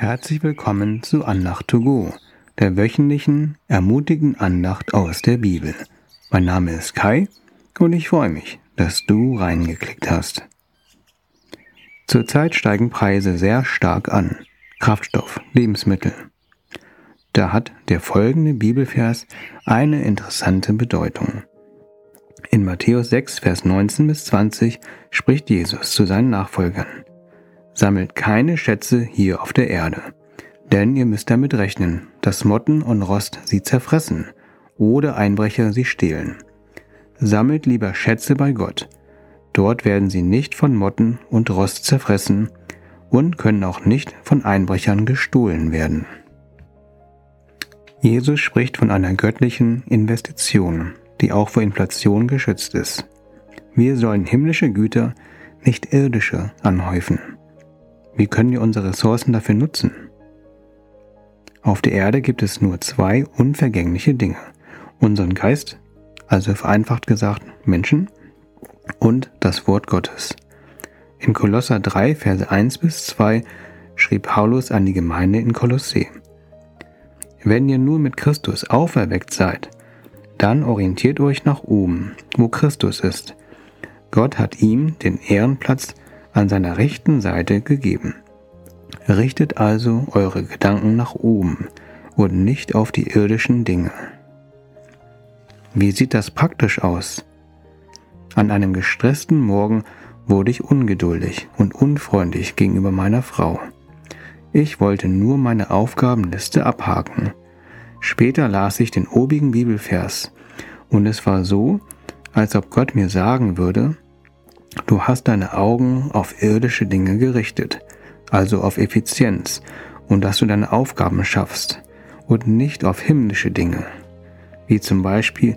Herzlich willkommen zu Andacht to go, der wöchentlichen, ermutigen Andacht aus der Bibel. Mein Name ist Kai und ich freue mich, dass du reingeklickt hast. Zurzeit steigen Preise sehr stark an. Kraftstoff, Lebensmittel. Da hat der folgende Bibelvers eine interessante Bedeutung. In Matthäus 6, Vers 19 bis 20 spricht Jesus zu seinen Nachfolgern. Sammelt keine Schätze hier auf der Erde, denn ihr müsst damit rechnen, dass Motten und Rost sie zerfressen oder Einbrecher sie stehlen. Sammelt lieber Schätze bei Gott. Dort werden sie nicht von Motten und Rost zerfressen und können auch nicht von Einbrechern gestohlen werden. Jesus spricht von einer göttlichen Investition, die auch vor Inflation geschützt ist. Wir sollen himmlische Güter, nicht irdische, anhäufen. Wie können wir unsere Ressourcen dafür nutzen? Auf der Erde gibt es nur zwei unvergängliche Dinge. Unseren Geist, also vereinfacht gesagt Menschen, und das Wort Gottes. In Kolosser 3, Verse 1 bis 2 schrieb Paulus an die Gemeinde in Kolossee. Wenn ihr nun mit Christus auferweckt seid, dann orientiert euch nach oben, wo Christus ist. Gott hat ihm den Ehrenplatz an seiner rechten Seite gegeben. Richtet also eure Gedanken nach oben und nicht auf die irdischen Dinge. Wie sieht das praktisch aus? An einem gestressten Morgen wurde ich ungeduldig und unfreundlich gegenüber meiner Frau. Ich wollte nur meine Aufgabenliste abhaken. Später las ich den obigen Bibelvers und es war so, als ob Gott mir sagen würde, du hast deine Augen auf irdische Dinge gerichtet, also auf Effizienz und dass du deine Aufgaben schaffst und nicht auf himmlische Dinge, wie zum Beispiel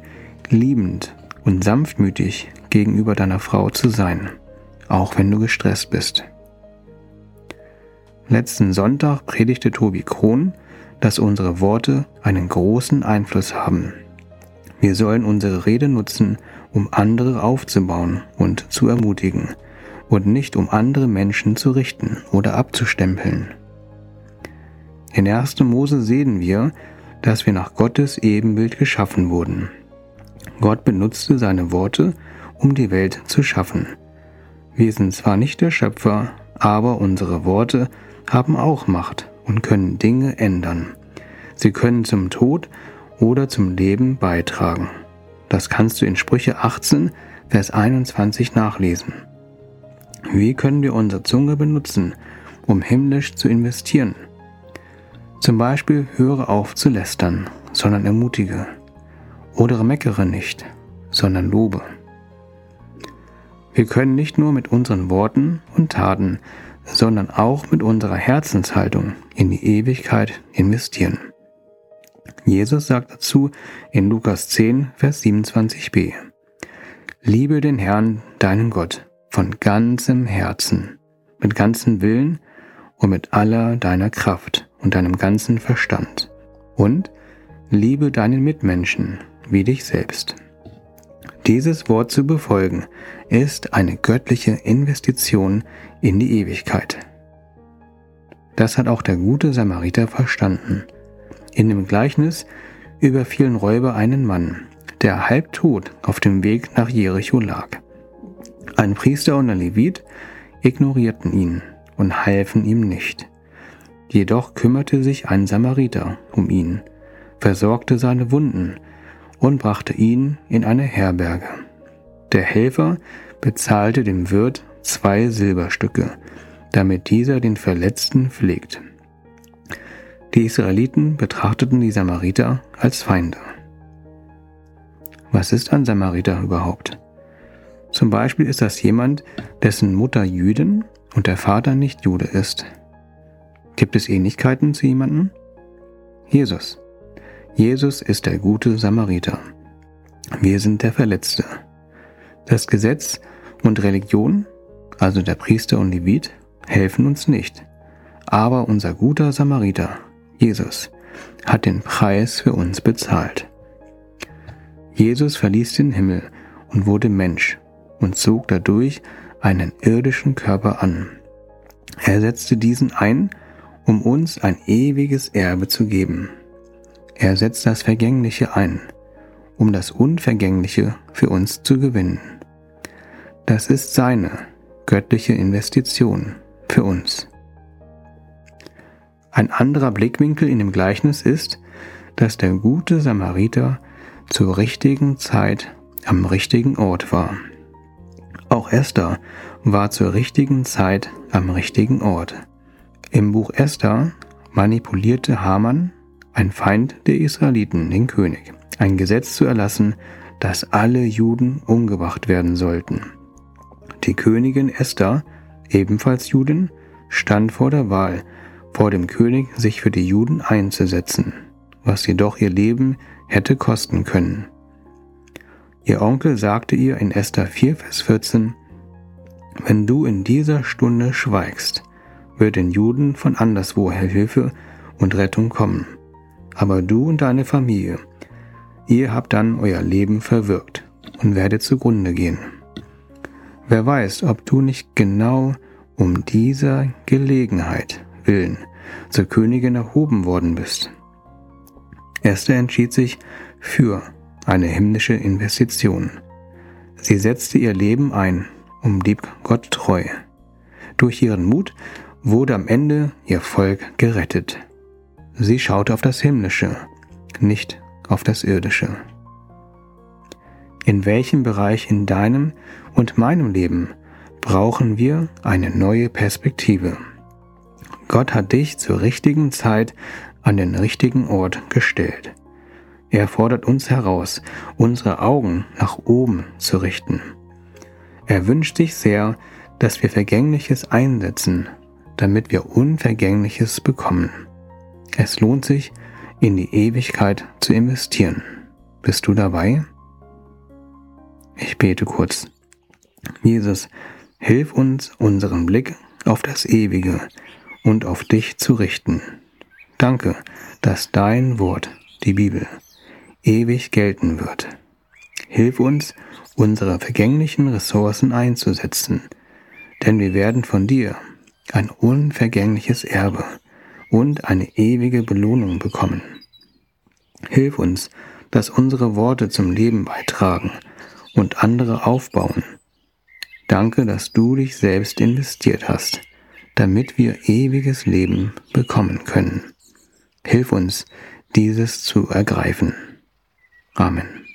liebend und sanftmütig gegenüber deiner Frau zu sein, auch wenn du gestresst bist. Letzten Sonntag predigte Tobi Krohn, dass unsere Worte einen großen Einfluss haben. Wir sollen unsere Rede nutzen, um andere aufzubauen und zu ermutigen und nicht um andere Menschen zu richten oder abzustempeln. In 1. Mose sehen wir, dass wir nach Gottes Ebenbild geschaffen wurden. Gott benutzte seine Worte, um die Welt zu schaffen. Wir sind zwar nicht der Schöpfer, aber unsere Worte haben auch Macht und können Dinge ändern. Sie können zum Tod oder zum Leben beitragen. Das kannst du in Sprüche 18, Vers 21 nachlesen. Wie können wir unsere Zunge benutzen, um himmlisch zu investieren? Zum Beispiel höre auf zu lästern, sondern ermutige. Oder meckere nicht, sondern lobe. Wir können nicht nur mit unseren Worten und Taten, sondern auch mit unserer Herzenshaltung in die Ewigkeit investieren. Jesus sagt dazu in Lukas 10, Vers 27b, Liebe den Herrn, deinen Gott, von ganzem Herzen, mit ganzem Willen und mit aller deiner Kraft und deinem ganzen Verstand. Und liebe deinen Mitmenschen wie dich selbst. Dieses Wort zu befolgen ist eine göttliche Investition in die Ewigkeit. Das hat auch der gute Samariter verstanden. In dem Gleichnis überfielen Räuber einen Mann, der halbtot auf dem Weg nach Jericho lag. Ein Priester und ein Levit ignorierten ihn und halfen ihm nicht. Jedoch kümmerte sich ein Samariter um ihn, versorgte seine Wunden und brachte ihn in eine Herberge. Der Helfer bezahlte dem Wirt zwei Silberstücke, damit dieser den Verletzten pflegt. Die Israeliten betrachteten die Samariter als Feinde. Was ist ein Samariter überhaupt? Zum Beispiel ist das jemand, dessen Mutter Jüdin und der Vater nicht Jude ist. Gibt es Ähnlichkeiten zu jemandem? Jesus. Jesus ist der gute Samariter. Wir sind der Verletzte. Das Gesetz und Religion, also der Priester und Levit, helfen uns nicht. Aber unser guter Samariter, Jesus, hat den Preis für uns bezahlt. Jesus verließ den Himmel und wurde Mensch und zog dadurch einen irdischen Körper an. Er setzte diesen ein, um uns ein ewiges Erbe zu geben. Er setzt das Vergängliche ein, um das Unvergängliche für uns zu gewinnen. Das ist seine göttliche Investition für uns. Ein anderer Blickwinkel in dem Gleichnis ist, dass der gute Samariter zur richtigen Zeit am richtigen Ort war. Auch Esther war zur richtigen Zeit am richtigen Ort. Im Buch Esther manipulierte Haman, ein Feind der Israeliten, den König, ein Gesetz zu erlassen, dass alle Juden umgebracht werden sollten. Die Königin Esther, ebenfalls Judin, stand vor der Wahl, vor dem König sich für die Juden einzusetzen, was jedoch ihr Leben hätte kosten können. Ihr Onkel sagte ihr in Esther 4, Vers 14, Wenn du in dieser Stunde schweigst, wird den Juden von anderswoher Hilfe und Rettung kommen. Aber du und deine Familie, ihr habt dann euer Leben verwirkt und werdet zugrunde gehen. Wer weiß, ob du nicht genau um dieser Gelegenheit willen zur Königin erhoben worden bist. Esther entschied sich für eine himmlische Investition. Sie setzte ihr Leben ein und blieb Gott treu. Durch ihren Mut wurde am Ende ihr Volk gerettet. Sie schaute auf das Himmlische, nicht auf das Irdische. In welchem Bereich in deinem und meinem Leben brauchen wir eine neue Perspektive? Gott hat dich zur richtigen Zeit an den richtigen Ort gestellt. Er fordert uns heraus, unsere Augen nach oben zu richten. Er wünscht sich sehr, dass wir Vergängliches einsetzen, damit wir Unvergängliches bekommen. Es lohnt sich, in die Ewigkeit zu investieren. Bist du dabei? Ich bete kurz. Jesus, hilf uns, unseren Blick auf das Ewige und auf dich zu richten. Danke, dass dein Wort, die Bibel, ewig gelten wird. Hilf uns, unsere vergänglichen Ressourcen einzusetzen, denn wir werden von dir ein unvergängliches Erbe und eine ewige Belohnung bekommen. Hilf uns, dass unsere Worte zum Leben beitragen und andere aufbauen. Danke, dass du dich selbst investiert hast, damit wir ewiges Leben bekommen können. Hilf uns, dieses zu ergreifen. Amen.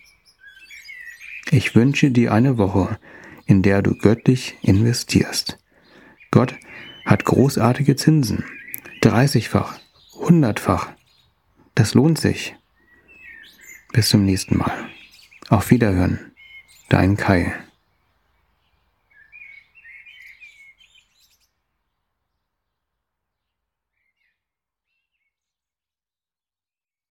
Ich wünsche dir eine Woche, in der du göttlich investierst. Gott hat großartige Zinsen. 30-fach, 100-fach. Das lohnt sich. Bis zum nächsten Mal. Auf Wiederhören. Dein Kai.